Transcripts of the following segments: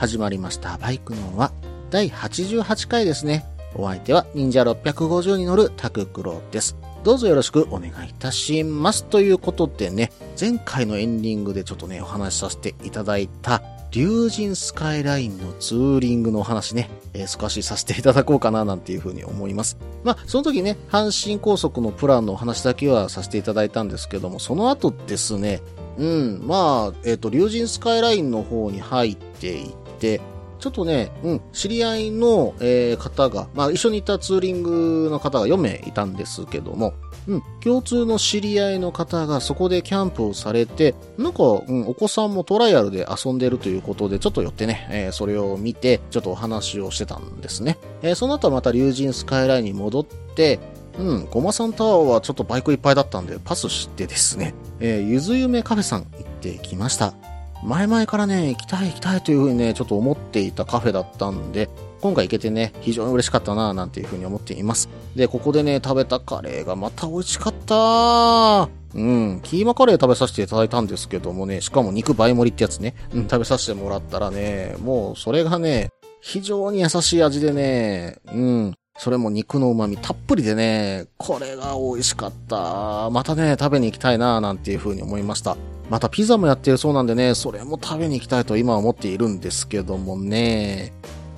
始まりました。バイクノンは第88回ですね。お相手は忍者650に乗るタククロです。どうぞよろしくお願いいたします。ということでね、前回のエンディングでちょっとね、お話しさせていただいた、竜神スカイラインのツーリングのお話ね、えー少しさせていただこうかななんていうふうに思います。まあ、その時ね、阪神高速のプランのお話だけはさせていただいたんですけども、その後ですね、うん、まあ、えっ、と、竜神スカイラインの方に入っていって、ちょっとね、うん、知り合いの、えー方が、まあ一緒にいたツーリングの方が4名いたんですけども、うん、共通の知り合いの方がそこでキャンプをされて、なんか、うん、お子さんもトライアルで遊んでるということで、ちょっと寄ってね、えーそれを見て、ちょっとお話をしてたんですね。えーその後はまた竜神スカイラインに戻って、うん、ゴマさんタワーはちょっとバイクいっぱいだったんで、パスしてですね、えーゆずゆめカフェさん行ってきました。前々からね、行きたい行きたいというふうにね、ちょっと思っていたカフェだったんで、今回行けてね、非常に嬉しかったなぁなんていうふうに思っています。で、ここでね、食べたカレーがまた美味しかった。うん、キーマカレー食べさせていただいたんですけどもね、しかも肉倍盛りってやつね、うん、食べさせてもらったらね、もうそれがね、非常に優しい味でね、うん、それも肉の旨味たっぷりでね、これが美味しかった。またね、食べに行きたいなぁなんていうふうに思いました。またピザもやってるそうなんでね、それも食べに行きたいと今は思っているんですけどもね。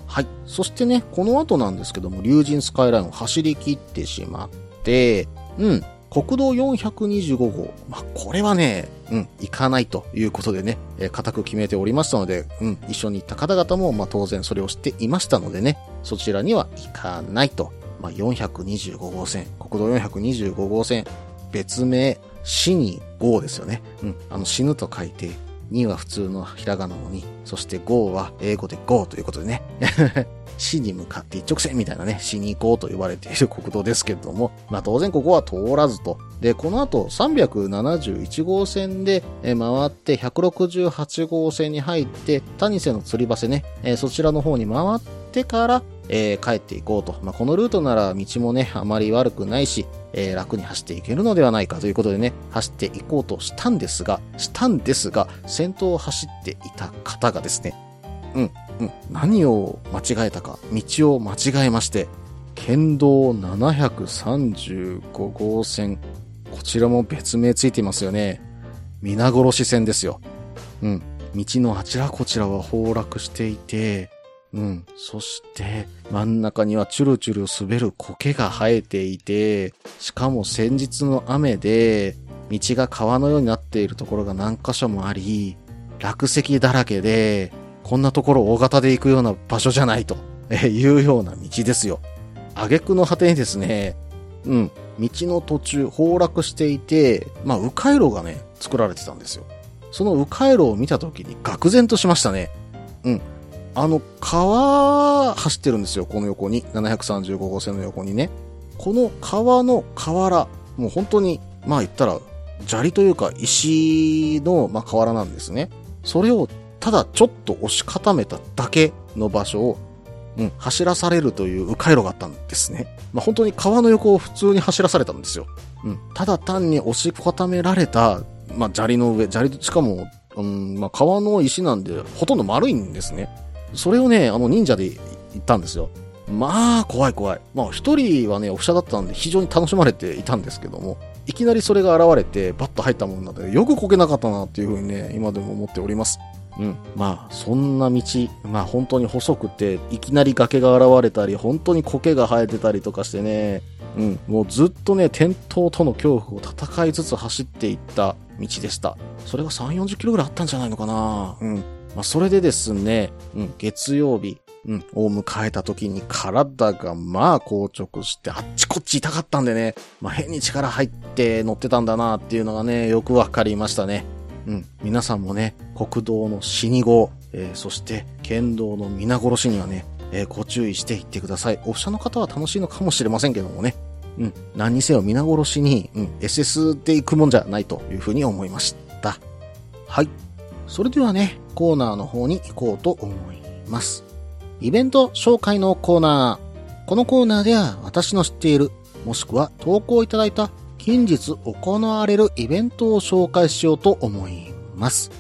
はい。そしてね、この後なんですけども、竜神スカイラインを走り切ってしまって、うん。国道425号。まあ、これはね、うん、行かないということでね、えー固く決めておりましたので、うん、一緒に行った方々も、まあ、当然それを知っていましたのでね、そちらには行かないと。まあ、425号線、国道425号線、別名、死に号ですよね。うん、あの、死ぬと書いて、2は普通のひらがなの2、そして号は英語で go ということでね。死に向かって一直線みたいなね、死に行こうと呼ばれている国道ですけれども、まあ当然ここは通らずと。で、この後371号線で回って168号線に入って、谷瀬の吊り橋ね、そちらの方に回っててから、えー帰っていこうと。まあこのルートなら道もね、あまり悪くないし、えー楽に走っていけるのではないかということでね、走っていこうとしたんですが、したんですが、先頭を走っていた方がですね、うん、うん、何を間違えたか、道を間違えまして、県道735号線、こちらも別名ついていますよね。皆殺し線ですよ。うん、道のあちらこちらは崩落していて、うん。そして、真ん中にはチュルチュル滑る苔が生えていて、しかも先日の雨で、道が川のようになっているところが何箇所もあり、落石だらけで、こんなところ大型で行くような場所じゃないと、えいうような道ですよ。挙句の果てにですね、うん、道の途中崩落していて、まあ、迂回路がね、作られてたんですよ。その迂回路を見た時に愕然としましたね。うん。あの、川、走ってるんですよ、この横に。735号線の横にね。この川の河原、もう本当に、まあ言ったら、砂利というか石の、まあ、河原なんですね。それを、ただちょっと押し固めただけの場所を、うん、走らされるという迂回路があったんですね。まあ、本当に川の横を普通に走らされたんですよ。うん、ただ単に押し固められた、まあ、砂利の上、砂利、しかも、うん、まあ、川の石なんで、ほとんど丸いんですね。それをね、あの忍者で行ったんですよ。まあ、怖い怖い。まあ、一人はね、オフィシャだったんで非常に楽しまれていたんですけども、いきなりそれが現れて、バッと入ったもんなので、よくこけなかったなっていうふうにね、今でも思っております。うん。まあ、そんな道、まあ本当に細くて、いきなり崖が現れたり、本当に苔が生えてたりとかしてね、うん。もうずっとね、転倒との恐怖を戦いつつ走っていった道でした。それが3、40キロぐらいあったんじゃないのかなうん。まあ、それでですね、うん、月曜日、うん、を迎えた時に体がまあ硬直してあっちこっち痛かったんでね、まあ変に力入って乗ってたんだなっていうのがね、よくわかりましたね。うん、皆さんもね、国道の死に号、えー、そして県道の皆殺しにはね、えー、ご注意していってください。オフ車の方は楽しいのかもしれませんけどもね。うん、何にせよ皆殺しに、うん、SS で行くもんじゃないというふうに思いました。はい。それではね、コーナーの方に行こうと思います。イベント紹介のコーナー。このコーナーでは私の知っている、もしくは投稿いただいた近日行われるイベントを紹介しようと思います。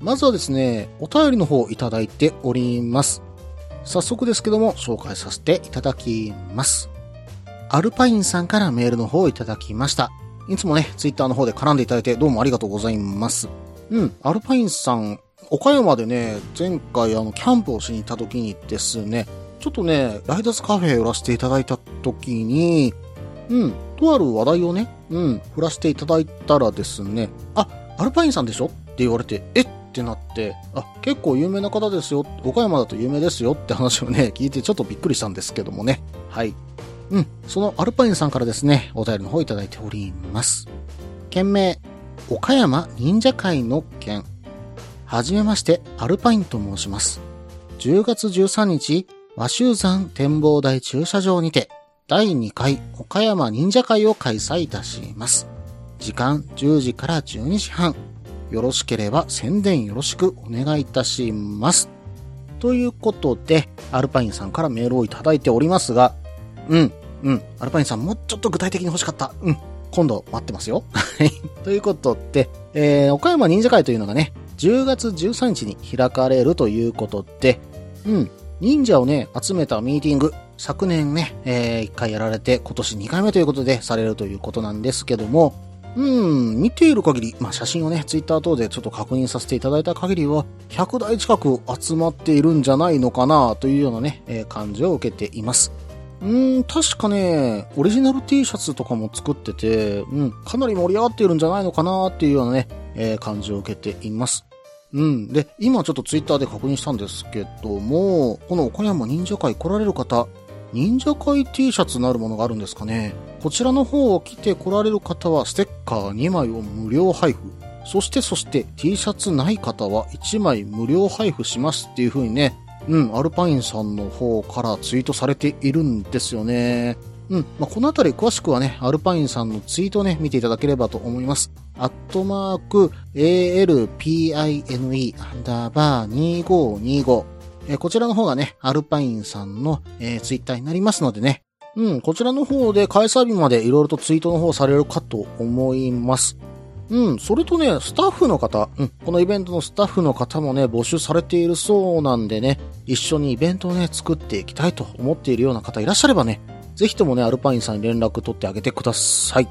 まずはですね、お便りの方いただいております。早速ですけども、紹介させていただきます。アルパインさんからメールの方をいただきました。いつもね、ツイッターの方で絡んでいただいてどうもありがとうございます。うん、アルパインさん、岡山でね、前回あの、キャンプをしに行った時にですね、ちょっとね、ライダースカフェ寄らせていただいた時に、うん、とある話題をね、うん、振らせていただいたらですね、あ、アルパインさんでしょ？って言われて、え？ってなって、あ、結構有名な方ですよ、岡山だと有名ですよって話をね、聞いてちょっとびっくりしたんですけどもね。はい。うん、そのアルパインさんからですね、お便りの方いただいております。件名、岡山忍者会の件。はじめまして、アルパインと申します。10月13日、和州山展望台駐車場にて、第2回岡山忍者会を開催いたします。時間10時から12時半。よろしければ宣伝よろしくお願いいたします。ということで、アルパインさんからメールをいただいておりますが、うん、うん、アルパインさんもうちょっと具体的に欲しかった。うん、今度待ってますよ。はい。ということで、えー、岡山忍者会というのがね、10月13日に開かれるということで、うん、忍者をね、集めたミーティング、昨年ね、えー、1回やられて、今年2回目ということでされるということなんですけども、うん、見ている限り、まあ、写真をね、ツイッター等でちょっと確認させていただいた限りは、100台近く集まっているんじゃないのかな、というようなね、えー、感じを受けています。うん、確かね、オリジナル T シャツとかも作ってて、うん、かなり盛り上がっているんじゃないのかなっていうようなね、えー、感じを受けています。うん。で、今ちょっとツイッターで確認したんですけども、この岡山忍者会来られる方、忍者会 T シャツなるものがあるんですかね？こちらの方を着て来られる方はステッカー2枚を無料配布。そしてそして T シャツない方は1枚無料配布しますっていう風にね、うん、アルパインさんの方からツイートされているんですよね。うん。まあ、このあたり詳しくはね、アルパインさんのツイートをね、見ていただければと思います。アットマーク、ALPINE アンダーバー2525。えー、こちらの方がね、アルパインさんの、えー、ツイッターになりますのでね。うん、こちらの方で開催日までいろいろとツイートの方されるかと思います。うん、それとね、スタッフの方、うん、このイベントのスタッフの方もね、募集されているそうなんでね、一緒にイベントをね、作っていきたいと思っているような方いらっしゃればね、ぜひともね、アルパインさんに連絡取ってあげてください。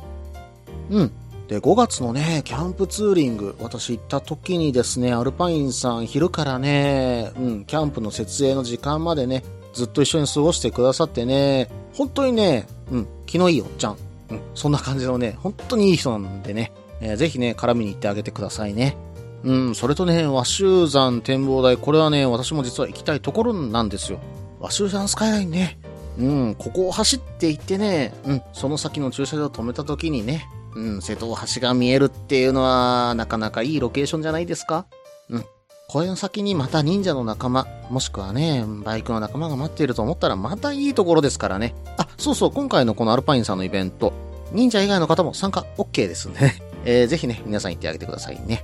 うん。で、5月のね、キャンプツーリング、私行った時にですね、アルパインさん昼からね、うん、キャンプの設営の時間までね、ずっと一緒に過ごしてくださってね、本当にね、うん、気のいいおっちゃん。うん、そんな感じのね、本当にいい人なんでね、えー、ぜひね、絡みに行ってあげてくださいね。うん、それとね、和州山展望台、これはね、私も実は行きたいところなんですよ。和州山スカイラインね、うん、ここを走って行ってね、うん、その先の駐車場を止めた時にね、うん、瀬戸大橋が見えるっていうのは、なかなかいいロケーションじゃないですかうん。これの先にまた忍者の仲間、もしくはね、バイクの仲間が待っていると思ったらまたいいところですからね。あ、そうそう、今回のこのアルパインさんのイベント、忍者以外の方も参加 OK ですね。えー、ぜひね、皆さん行ってあげてくださいね。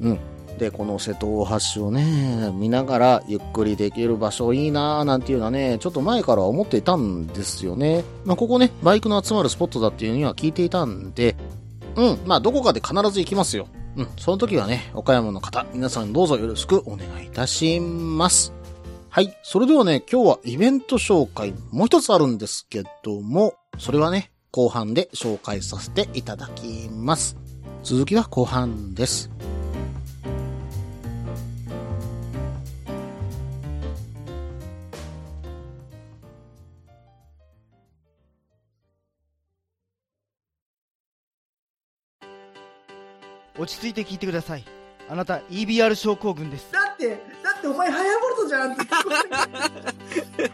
うん。で、この瀬戸大橋をね、見ながらゆっくりできる場所いいなーなんていうのはね、ちょっと前から思っていたんですよね。まあ、ここね、バイクの集まるスポットだっていうには聞いていたんで、うん、まあ、どこかで必ず行きますよ。うん、その時はね、岡山の方、皆さんどうぞよろしくお願いいたします。はい。それではね、今日はイベント紹介、もう一つあるんですけども、それはね、後半で紹介させていただきます。続きは後半です。落ち着いて聞いてくださいあなた EBR 症候群ですだってだってお前ハヤボルトじゃんって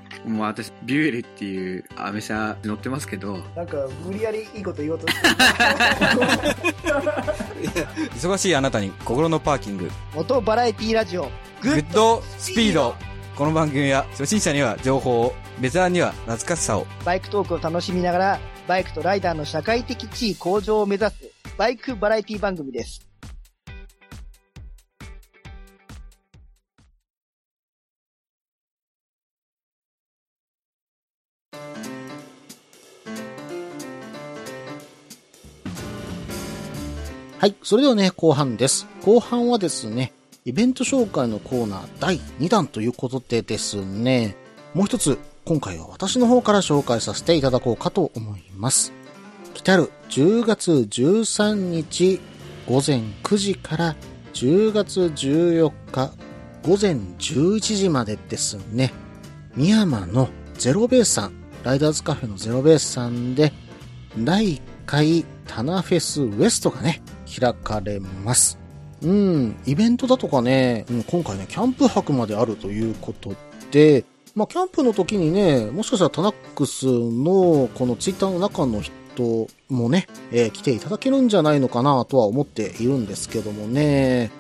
もう私、ビュエルっていうアメ車乗ってますけど、なんか、無理やりいいこと言おうとして 忙しいあなたに心のパーキング。モトバラエティラジオ、グッドスピード。この番組は初心者には情報を、ベテランには懐かしさを。バイクトークを楽しみながら、バイクとライダーの社会的地位向上を目指す、バイクバラエティ番組です。はい。それではね、後半です。後半はですね、イベント紹介のコーナー第2弾ということでですね、もう一つ、今回は私の方から紹介させていただこうかと思います。来たる10月13日午前9時から10月14日午前11時までですね、深山のゼロベースさん、ライダーズカフェのゼロベースさんで、第1回タナフェスウエストがね、開かれます。うん、イベントだとかね、うん、今回ね、キャンプ泊まであるということで、まあ、キャンプの時にね、もしかしたらタナックスのこのツイッターの中の人もね、えー来ていただけるんじゃないのかなとは思っているんですけどもね。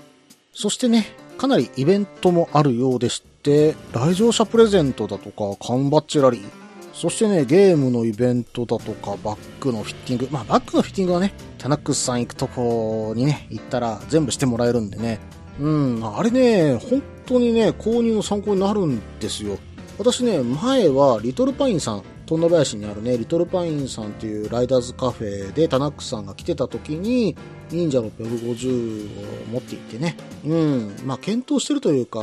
そしてね、かなりイベントもあるようでして、来場者プレゼントだとか、缶バッジラリー、そしてね、ゲームのイベントだとか、バッグのフィッティング。まあ、バッグのフィッティングはね、タナックスさん行くとこにね、行ったら全部してもらえるんでね。うん、あれね、本当にね、購入の参考になるんですよ。私ね、前はリトルパインさん、富田林にあるね、リトルパインさんっていうライダーズカフェでタナックさんが来てた時に、忍者650を持っていってね、うん、まあ検討してるというか、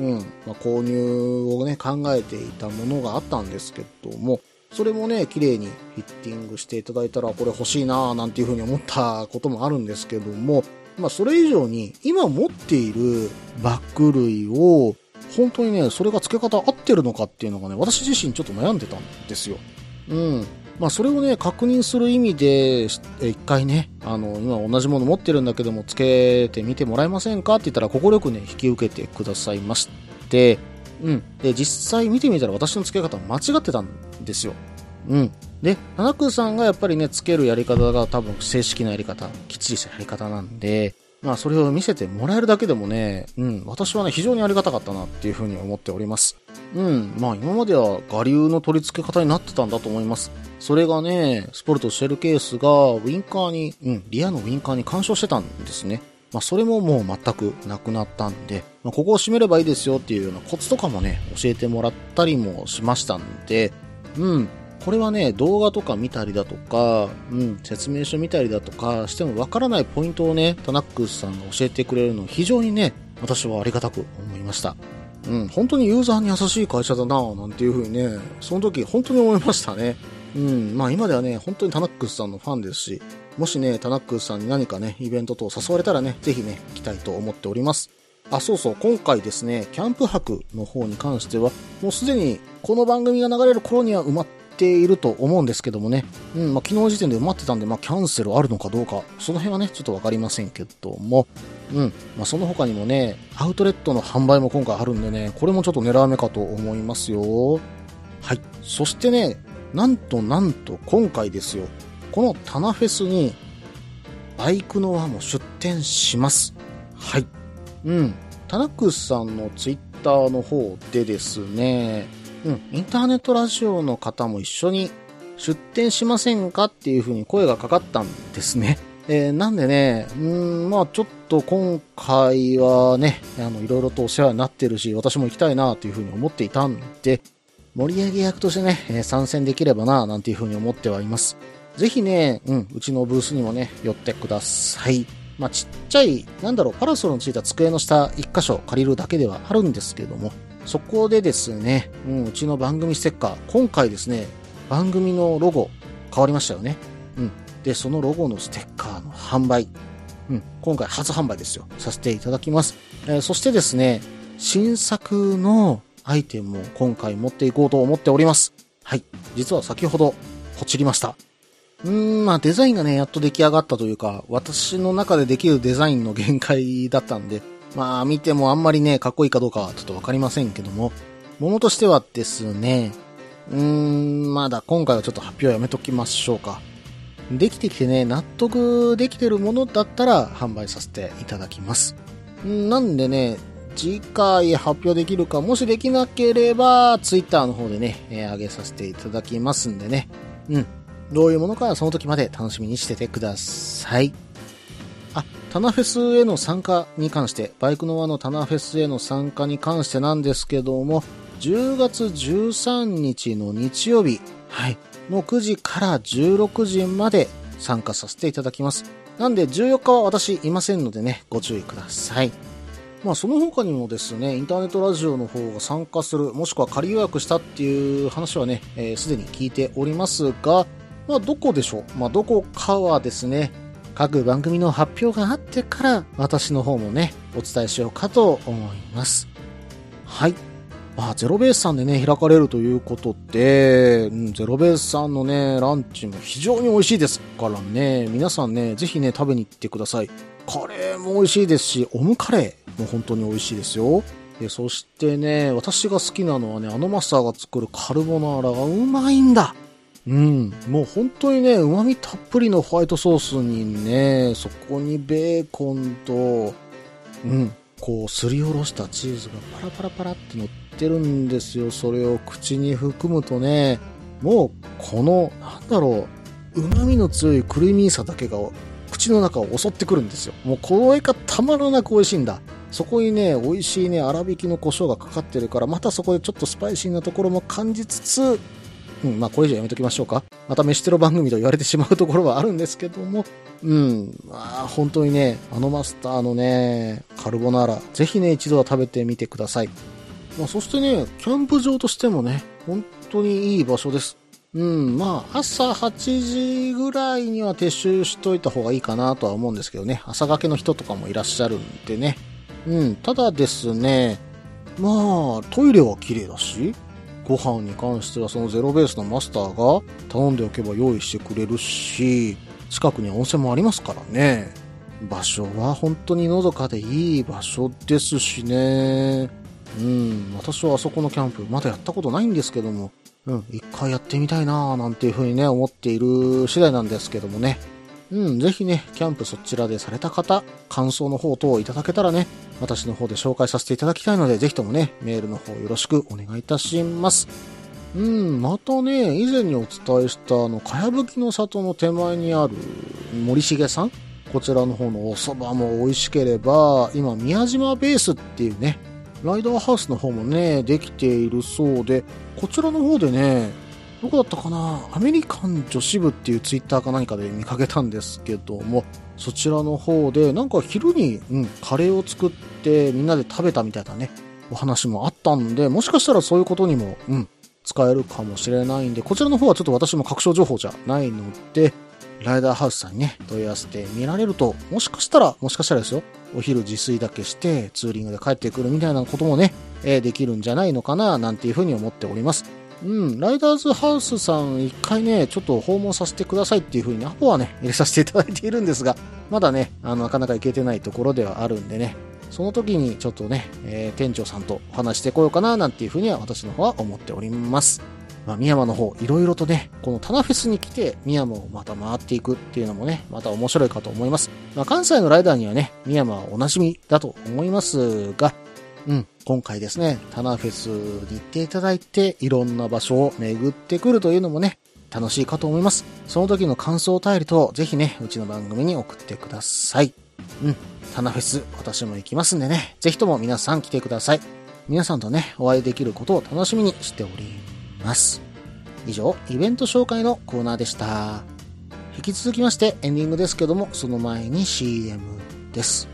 うん、まあ購入をね、考えていたものがあったんですけども、それもね、綺麗にフィッティングしていただいたら、これ欲しいなぁなんていうふうに思ったこともあるんですけども、まあそれ以上に、今持っているバッグ類を、本当にね、それが付け方合ってるのかっていうのがね、私自身ちょっと悩んでたんですよ。うん。まあそれをね、確認する意味で、え一回ね、あの、今同じもの持ってるんだけども、付けてみてもらえませんかって言ったら、快くね、引き受けてくださいまして、うん。で、実際見てみたら私の付け方間違ってたんですよ。うん。で、七空さんがやっぱりね、付けるやり方が多分正式なやり方、きっちりしたやり方なんで、まあそれを見せてもらえるだけでもね、うん、私はね、非常にありがたかったなっていうふうに思っております。うん、まあ今までは我流の取り付け方になってたんだと思います。それがね、スポルトシェルケースがウィンカーに、うん、リアのウィンカーに干渉してたんですね。まあそれももう全くなくなったんで、まあ、ここを閉めればいいですよっていうようなコツとかもね、教えてもらったりもしましたんで、うん、これはね、動画とか見たりだとか、うん、説明書見たりだとかしてもわからないポイントをね、タナックスさんが教えてくれるの非常にね、私はありがたく思いました。うん、本当にユーザーに優しい会社だなぁなんていうふうにね、その時本当に思いましたね。うん、まあ今ではね、本当にタナックスさんのファンですし、もしね、タナックスさんに何かね、イベント等誘われたらね、ぜひね、来たいと思っております。あ、そうそう、今回ですね、キャンプ泊の方に関しては、もうすでにこの番組が流れる頃には埋まっていると思うんですけどもね、うん、まあ昨日時点で埋まってたんで、まあキャンセルあるのかどうか、その辺はね、ちょっとわかりませんけども、うん、まあその他にもね、アウトレットの販売も今回あるんでね、これもちょっと狙い目かと思いますよ。はい。そしてね、なんとなんと今回ですよ、このタナフェスに、バイクの輪も出店します。はい。うん。タナックスさんのツイッターの方でですね、うん、インターネットラジオの方も一緒に出店しませんかっていう風に声がかかったんですね。えーなんでね、うん、まあちょっと今回はね、あの、いろいろとお世話になってるし、私も行きたいなという風に思っていたんで、盛り上げ役としてね、えー参戦できればな、なんていう風に思ってはいます。ぜひね、うん、うちのブースにもね、寄ってください。まあ、ちっちゃい、なんだろう、パラソルのついた机の下一箇所借りるだけではあるんですけども、そこでですね、うん、うちの番組ステッカー、今回ですね、番組のロゴ変わりましたよね。うん。で、そのロゴのステッカーの販売、うん、今回初販売ですよ。させていただきます。えーそしてですね、新作のアイテムを今回持っていこうと思っております。はい。実は先ほど、ポチりました。うーん、まあデザインがね、やっと出来上がったというか、私の中でできるデザインの限界だったんで、まあ見てもあんまりね、かっこいいかどうかはちょっとわかりませんけども、ものとしてはですね、うーん、まだ今回はちょっと発表やめときましょうか。できてきてね、納得できてるものだったら販売させていただきます。なんでね、次回発表できるか、もしできなければ、ツイッターの方でね、えー上げさせていただきますんでね。うん。どういうものかはその時まで楽しみにしててください。あ、タナフェスへの参加に関して、バイクの輪のタナフェスへの参加に関してなんですけども、10月13日の日曜日、はい、の9時から16時まで参加させていただきます。なんで14日は私いませんのでね、ご注意ください。まあその他にもですね、インターネットラジオの方が参加する、もしくは仮予約したっていう話はね、す、えー、で、に聞いておりますが、まあどこでしょう？まあどこかはですね、各番組の発表があってから私の方もね、お伝えしようかと思います。はい。まあ、ゼロベースさんでね、開かれるということで、うん、ゼロベースさんのね、ランチも非常に美味しいですからね、皆さんね、ぜひね、食べに行ってください。カレーも美味しいですし、オムカレーも本当に美味しいですよ。で、そしてね、私が好きなのはね、あのマスターが作るカルボナーラがうまいんだ。うん、もう本当にね、旨味たっぷりのホワイトソースにね、そこにベーコンと、うん、こうすりおろしたチーズがパラパラパラって乗ってるんですよ。それを口に含むとね、もうこの、なんだろう、旨味の強いクリーミーさだけが口の中を襲ってくるんですよ。もうこれがたまらなく美味しいんだ。そこにね、美味しいね、粗挽きの胡椒がかかってるから、またそこでちょっとスパイシーなところも感じつつ、うん、まあこれ以上やめときましょうか。また飯テロ番組と言われてしまうところはあるんですけども、うん、まあ本当にね、あのマスターのね、カルボナーラ、ぜひね、一度は食べてみてください。まあそしてね、キャンプ場としてもね、本当にいい場所です。うん、まあ朝8時ぐらいには撤収しといた方がいいかなとは思うんですけどね、朝がけの人とかもいらっしゃるんでね。うん、ただですね、まあトイレは綺麗だし、ご飯に関してはそのゼロベースのマスターが頼んでおけば用意してくれるし、近くに温泉もありますからね。場所は本当にのどかでいい場所ですしね。うん、私はあそこのキャンプまだやったことないんですけども、うん、一回やってみたいなぁなんていうふうにね、思っている次第なんですけどもね。うん、ぜひね、キャンプそちらでされた方、感想の方等いただけたらね、私の方で紹介させていただきたいので、ぜひともね、メールの方よろしくお願いいたします。うん、またね、以前にお伝えしたあの、かやぶきの里の手前にある森重さんこちらの方のお蕎麦も美味しければ、今、宮島ベースっていうね、ライダーハウスの方もね、できているそうで、こちらの方でね、どこだったかな？アメリカン女子部っていうツイッターか何かで見かけたんですけども、そちらの方で、なんか昼に、うん、カレーを作ってみんなで食べたみたいなね、お話もあったんで、もしかしたらそういうことにも、うん、使えるかもしれないんで、こちらの方はちょっと私も確証情報じゃないので、ライダーハウスさんにね、問い合わせて見られると、もしかしたら、もしかしたらですよ、お昼自炊だけして、ツーリングで帰ってくるみたいなこともね、え、できるんじゃないのかな、なんていうふうに思っております。うん、ライダーズハウスさん一回ね、ちょっと訪問させてくださいっていう風にアポはね、入れさせていただいているんですが、まだね、あの、なかなか行けてないところではあるんでね、その時にちょっとね、えー、店長さんと話してこようかな、なんていう風には私の方は思っております。まあ、宮山の方、いろいろとね、このタナフェスに来て、宮山をまた回っていくっていうのもね、また面白いかと思います。まあ、関西のライダーにはね、宮山はおなじみだと思いますが、うん、今回ですね、タナフェスに行っていただいて、いろんな場所を巡ってくるというのもね、楽しいかと思います。その時の感想を頼りと、ぜひね、うちの番組に送ってください。うん、タナフェス、私も行きますんでね、ぜひとも皆さん来てください。皆さんとね、お会いできることを楽しみにしております。以上、イベント紹介のコーナーでした。引き続きましてエンディングですけども、その前に CM です。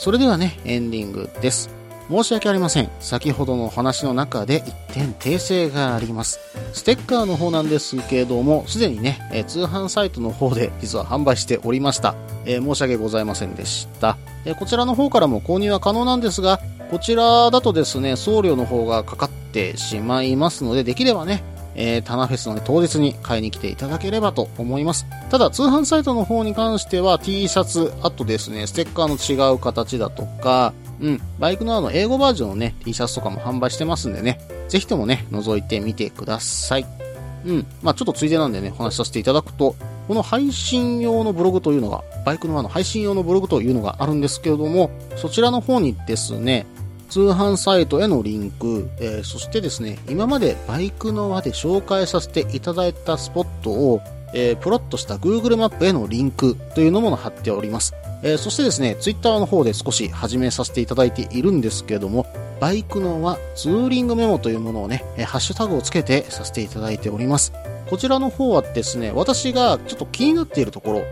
それではね、エンディングです。申し訳ありません。先ほどの話の中で一点訂正があります。ステッカーの方なんですけれども、すでにね、え通販サイトの方で実は販売しておりました。えー申し訳ございませんでした。えこちらの方からも購入は可能なんですが、こちらだとですね、送料の方がかかってしまいますので、できればね、えー、タナフェスの、ね、当日に買いに来ていただければと思います。ただ、通販サイトの方に関しては T シャツ、あとですね、ステッカーの違う形だとか、うん、バイクのあの、英語バージョンのね、T シャツとかも販売してますんでね、ぜひともね、覗いてみてください。うん、まあちょっとついでなんでね、お話しさせていただくと、この配信用のブログというのが、バイクのあの配信用のブログというのがあるんですけれども、そちらの方にですね、通販サイトへのリンク、えーそしてですね、今までバイクの輪で紹介させていただいたスポットを、えープロットした Google マップへのリンクというのも貼っております。えーそしてですね、Twitter の方で少し始めさせていただいているんですけれども、バイクの輪ツーリングメモというものをね、えハッシュタグをつけてさせていただいております。こちらの方はですね、私がちょっと気になっているところ、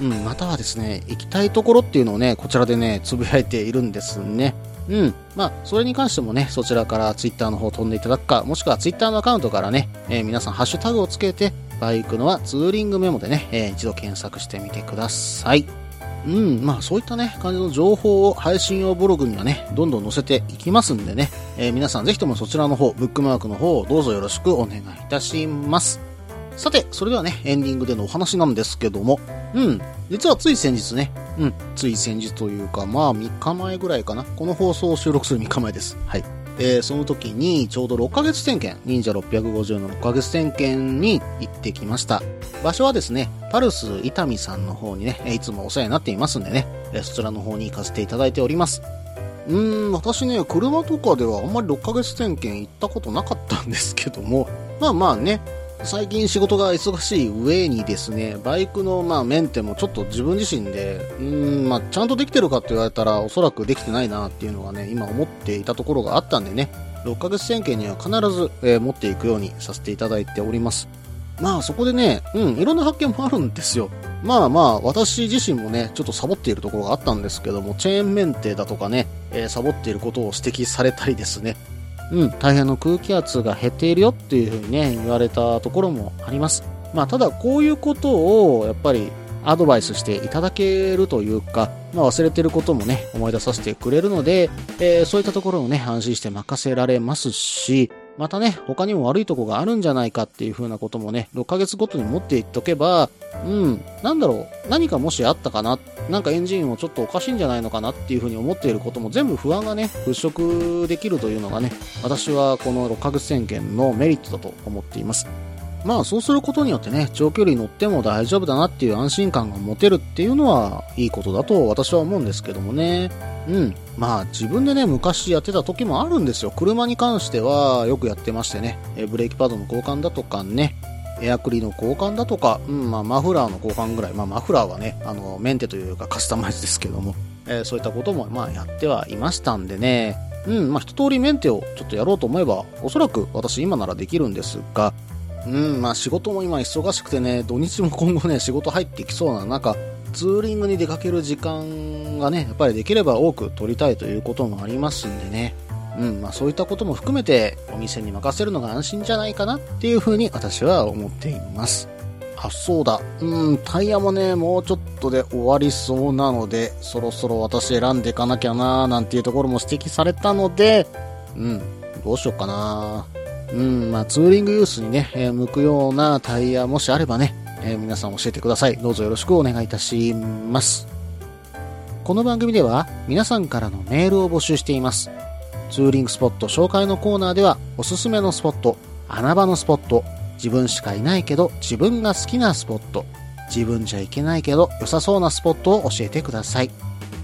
うん、またはですね、行きたいところっていうのをね、こちらでね、つぶやいているんですね。うん。まあ、それに関してもね、そちらからツイッターの方飛んでいただくか、もしくはツイッターのアカウントからね、えー皆さんハッシュタグをつけて、バイクのはツーリングメモでね、えー一度検索してみてください。うん、まあそういったね、感じの情報を配信用ブログにはね、どんどん載せていきますんでね、えー皆さんぜひともそちらの方、ブックマークの方をどうぞよろしくお願いいたします。さて、それではね、エンディングでのお話なんですけども、うん、実はつい先日ね、うん、つい先日というか、まあ3日前ぐらいかな。この放送を収録する3日前です。はい。えー、その時にちょうど6ヶ月点検、忍者650の6ヶ月点検に行ってきました。場所はですね、パルス伊丹さんの方にね、いつもお世話になっていますんでね、えーそちらの方に行かせていただいております。うーん、私ね、車とかではあんまり6ヶ月点検行ったことなかったんですけども、まあまあね、最近仕事が忙しい上にですね、バイクのまあメンテもちょっと自分自身で、うーん、まあちゃんとできてるかって言われたらおそらくできてないなっていうのがね、今思っていたところがあったんでね、6ヶ月点検には必ず、えー持っていくようにさせていただいております。まあそこでね、うん、いろんな発見もあるんですよ。まあまあ、私自身もね、ちょっとサボっているところがあったんですけども、チェーンメンテだとかね、えーサボっていることを指摘されたりですね、うん、大変の空気圧が減っているよっていうふうにね、言われたところもあります。まあ、ただこういうことを、やっぱり、アドバイスしていただけるというか、まあ、忘れてることもね、思い出させてくれるので、えーそういったところをね、安心して任せられますし、またね、他にも悪いとこがあるんじゃないかっていう風なこともね、6ヶ月ごとに持っていっとけば、うん、なんだろう、何かもしあったかな、なんかエンジンをちょっとおかしいんじゃないのかなっていう風に思っていることも全部不安がね、払拭できるというのがね、私はこの6ヶ月宣言のメリットだと思っています。まあそうすることによってね、長距離乗っても大丈夫だなっていう安心感が持てるっていうのはいいことだと私は思うんですけどもね。うん。まあ自分でね、昔やってた時もあるんですよ。車に関してはよくやってましてね、えブレーキパッドの交換だとかね、エアクリの交換だとか、うん、まあマフラーの交換ぐらい、まあマフラーはね、あの、メンテというかカスタマイズですけども、えーそういったこともまあやってはいましたんでね、うん、まあ一通りメンテをちょっとやろうと思えば、おそらく私今ならできるんですが、うん、まあ仕事も今忙しくてね、土日も今後ね、仕事入ってきそうな中、ツーリングに出かける時間がね、やっぱりできれば多く取りたいということもありますんでね。うん、まあそういったことも含めてお店に任せるのが安心じゃないかなっていうふうに私は思っています。あ、そうだ。うん、タイヤもね、もうちょっとで終わりそうなので、そろそろ私選んでいかなきゃなーなんていうところも指摘されたので、うん、どうしようかなうん、まあツーリングユースにね、えー向くようなタイヤもしあればね、えー皆さん教えてください。どうぞよろしくお願いいたします。この番組では皆さんからのメールを募集しています。ツーリングスポット紹介のコーナーではおすすめのスポット、穴場のスポット、自分しかいないけど自分が好きなスポット、自分じゃいけないけど良さそうなスポットを教えてください。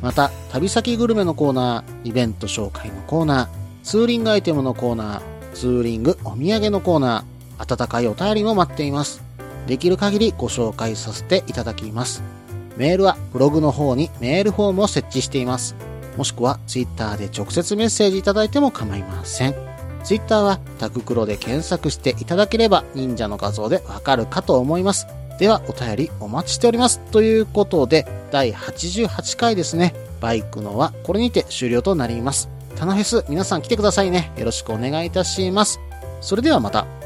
また、旅先グルメのコーナー、イベント紹介のコーナー、ツーリングアイテムのコーナー、ツーリングお土産のコーナー、温かいお便りも待っています。できる限りご紹介させていただきます。メールはブログの方にメールフォームを設置しています。もしくはツイッターで直接メッセージいただいても構いません。ツイッターはタククロで検索していただければ忍者の画像でわかるかと思います。ではお便りお待ちしております。ということで、第88回ですね。バイクのはこれにて終了となります。タナフェス皆さん来てくださいね。よろしくお願いいたします。それではまた。